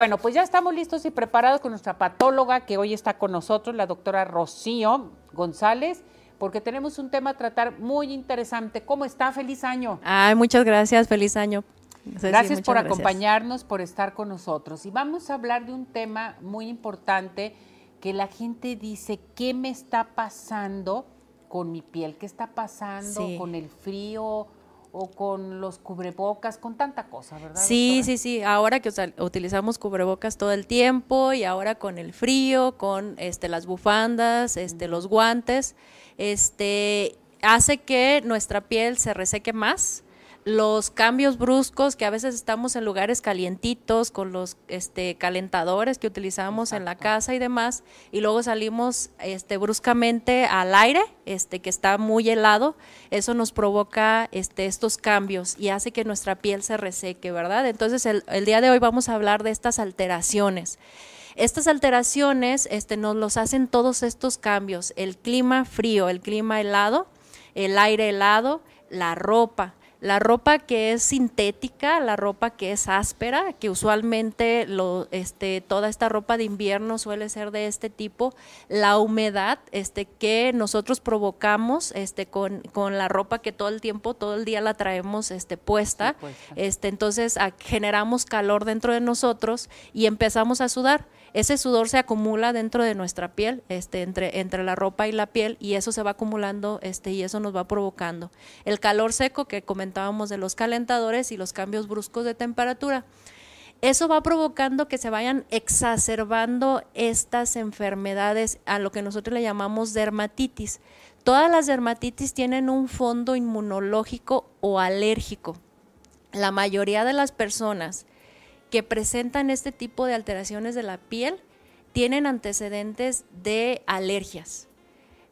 Bueno, pues ya estamos listos y preparados con nuestra patóloga que hoy está con nosotros, la doctora Rocío González, porque tenemos un tema a tratar muy interesante. ¿Cómo está? Feliz año. Ay, muchas gracias, feliz año. gracias por acompañarnos, por estar con nosotros. Y vamos a hablar de un tema muy importante que la gente dice, ¿qué me está pasando con mi piel? ¿Qué está pasando con el frío? O con los cubrebocas, con tanta cosa, ¿verdad? Sí, sí, sí. Ahora que utilizamos cubrebocas todo el tiempo y ahora con el frío, con este las bufandas, este los guantes, este hace que nuestra piel se reseque más los cambios bruscos que a veces estamos en lugares calientitos con los este calentadores que utilizamos en la casa y demás y luego salimos este bruscamente al aire este que está muy helado eso nos provoca este estos cambios y hace que nuestra piel se reseque verdad entonces el, el día de hoy vamos a hablar de estas alteraciones. Estas alteraciones este, nos los hacen todos estos cambios, el clima frío, el clima helado, el aire helado, la ropa, la ropa que es sintética, la ropa que es áspera, que usualmente lo, este, toda esta ropa de invierno suele ser de este tipo, la humedad este, que nosotros provocamos este, con, con la ropa que todo el tiempo, todo el día la traemos este, puesta, este, entonces generamos calor dentro de nosotros y empezamos a sudar ese sudor se acumula dentro de nuestra piel, este, entre, entre la ropa y la piel, y eso se va acumulando este, y eso nos va provocando. El calor seco que de los calentadores y los cambios bruscos de temperatura. Eso va provocando que se vayan exacerbando estas enfermedades a lo que nosotros le llamamos dermatitis. Todas las dermatitis tienen un fondo inmunológico o alérgico. La mayoría de las personas que presentan este tipo de alteraciones de la piel tienen antecedentes de alergias.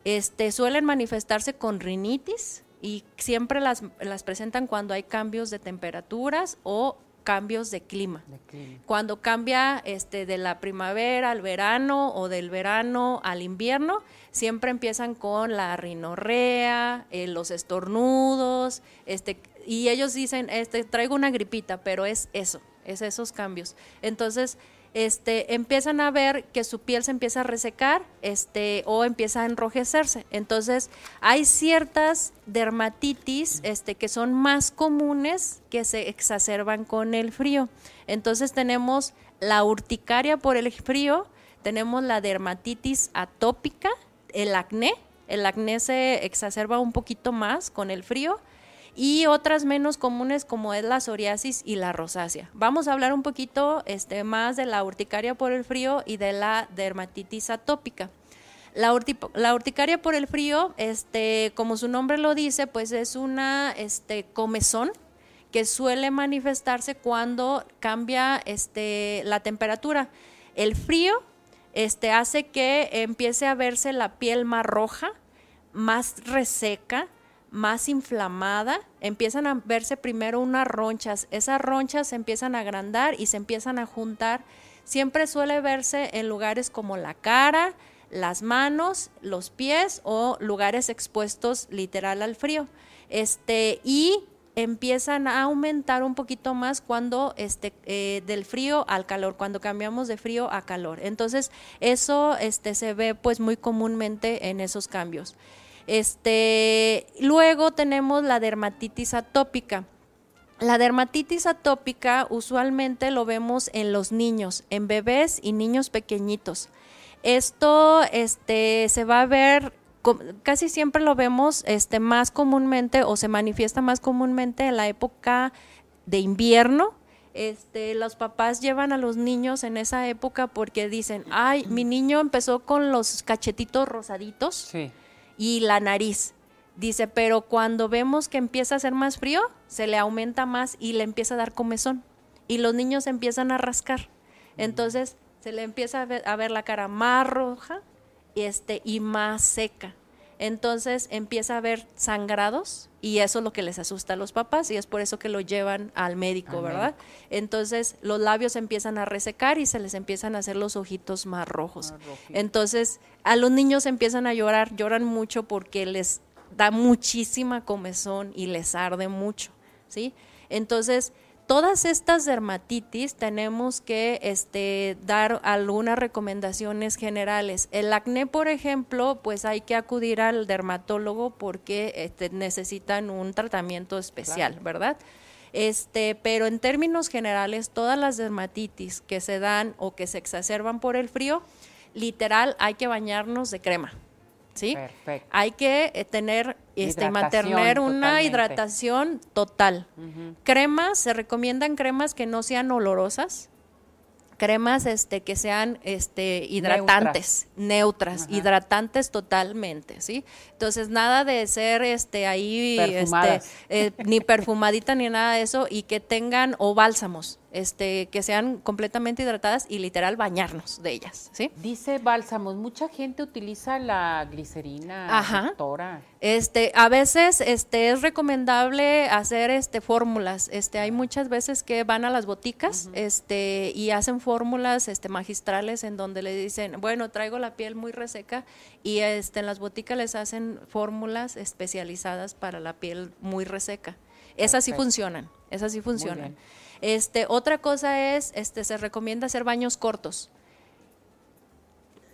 Este, suelen manifestarse con rinitis y siempre las, las presentan cuando hay cambios de temperaturas o cambios de clima. Cuando cambia este, de la primavera al verano o del verano al invierno, siempre empiezan con la rinorrea, eh, los estornudos, este, y ellos dicen, este, traigo una gripita, pero es eso, es esos cambios. Entonces, este, empiezan a ver que su piel se empieza a resecar este, o empieza a enrojecerse. Entonces, hay ciertas dermatitis este, que son más comunes que se exacerban con el frío. Entonces, tenemos la urticaria por el frío, tenemos la dermatitis atópica, el acné. El acné se exacerba un poquito más con el frío y otras menos comunes como es la psoriasis y la rosácea. Vamos a hablar un poquito este, más de la urticaria por el frío y de la dermatitis atópica. La, urticaria por el frío, este, como su nombre lo dice, pues es una este, comezón que suele manifestarse cuando cambia este, la temperatura. El frío este, hace que empiece a verse la piel más roja, más reseca, más inflamada, empiezan a verse primero unas ronchas, esas ronchas se empiezan a agrandar y se empiezan a juntar. Siempre suele verse en lugares como la cara, las manos, los pies o lugares expuestos literal al frío. Este, y empiezan a aumentar un poquito más cuando este, eh, del frío al calor, cuando cambiamos de frío a calor. Entonces, eso este, se ve pues muy comúnmente en esos cambios. Este, luego tenemos la dermatitis atópica. La dermatitis atópica usualmente lo vemos en los niños, en bebés y niños pequeñitos. Esto este, se va a ver, casi siempre lo vemos este, más comúnmente o se manifiesta más comúnmente en la época de invierno. Este, los papás llevan a los niños en esa época porque dicen, ay, mi niño empezó con los cachetitos rosaditos. Sí y la nariz. Dice, pero cuando vemos que empieza a ser más frío, se le aumenta más y le empieza a dar comezón. Y los niños empiezan a rascar. Entonces se le empieza a ver, a ver la cara más roja este, y más seca. Entonces empieza a haber sangrados y eso es lo que les asusta a los papás y es por eso que lo llevan al médico, ¿verdad? Entonces los labios empiezan a resecar y se les empiezan a hacer los ojitos más rojos. Entonces a los niños empiezan a llorar, lloran mucho porque les da muchísima comezón y les arde mucho, ¿sí? Entonces todas estas dermatitis tenemos que este, dar algunas recomendaciones generales. El acné, por ejemplo, pues hay que acudir al dermatólogo porque este, necesitan un tratamiento especial, ¿verdad? Este, pero en términos generales, todas las dermatitis que se dan o que se exacerban por el frío, literal hay que bañarnos de crema. ¿Sí? Perfecto. Hay que eh, tener, este, mantener una hidratación total. Cremas, se recomiendan cremas que no sean olorosas, cremas este que sean este hidratantes, neutras, hidratantes totalmente, ¿sí? Entonces nada de ser este ahí este, eh, ni perfumadita ni nada de eso y que tengan o bálsamos, este, que sean completamente hidratadas y literal bañarnos de ellas, ¿sí? Dice bálsamos, mucha gente utiliza la glicerina, Ajá. Este, a veces este es recomendable hacer este fórmulas. Este, hay muchas veces que van a las boticas, este, y hacen fórmulas este magistrales en donde le dicen, bueno, traigo la piel muy reseca y este en las boticas les hacen fórmulas especializadas para la piel muy reseca. Esas sí funcionan, esas sí funcionan. Este, otra cosa es, este, se recomienda hacer baños cortos.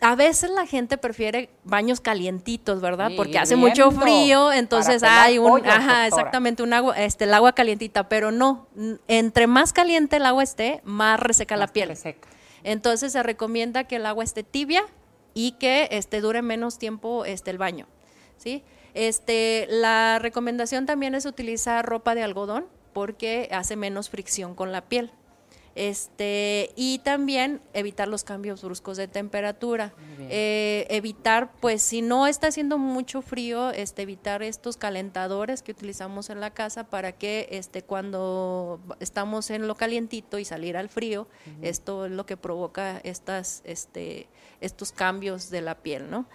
A veces la gente prefiere baños calientitos, ¿verdad? Porque hace mucho frío, entonces hay un, ajá, exactamente, un agua, este, el agua calientita, pero no, entre más caliente el agua esté, más reseca la piel. Entonces se recomienda que el agua esté tibia y que este, dure menos tiempo este, el baño, ¿sí? Este, la recomendación también es utilizar ropa de algodón, porque hace menos fricción con la piel. Este, y también evitar los cambios bruscos de temperatura. Eh, evitar, pues, si no está haciendo mucho frío, este, evitar estos calentadores que utilizamos en la casa para que este, cuando estamos en lo calientito y salir al frío, esto es lo que provoca estas, este, estos cambios de la piel, ¿no?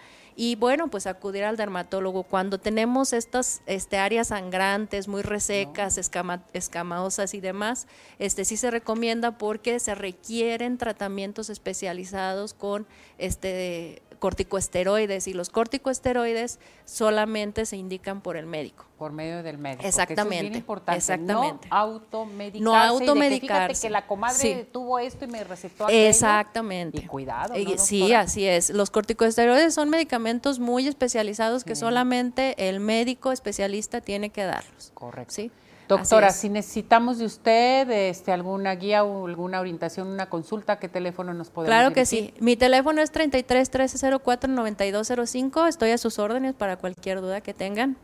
Y bueno, pues acudir al dermatólogo. Cuando tenemos estas este, áreas sangrantes, muy resecas, escama, escamosas y demás, este sí se recomienda porque se requieren tratamientos especializados con este corticoesteroides y los corticoesteroides solamente se indican por el médico. Por medio del médico. Exactamente. es bien importante. Exactamente. No automedicarse. No automedicarse. Que, que la comadre tuvo esto y me recetó aquello. Exactamente. Y cuidado. sí, así es. Los corticoesteroides son medicamentos muy especializados que solamente el médico especialista tiene que darlos. Correcto. ¿sí? Doctora, si necesitamos de usted este, alguna guía o alguna orientación, una consulta, ¿qué teléfono nos podemos Claro que sí. Mi teléfono es 33 1304 9205. Estoy a sus órdenes para cualquier duda que tengan.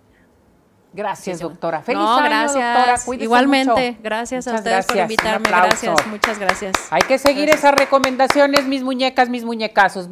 Gracias, doctora. Feliz año, gracias. doctora. Igualmente, gracias a ustedes por invitarme. Gracias, muchas gracias. Hay que seguir esas recomendaciones, mis muñecas, mis muñecazos.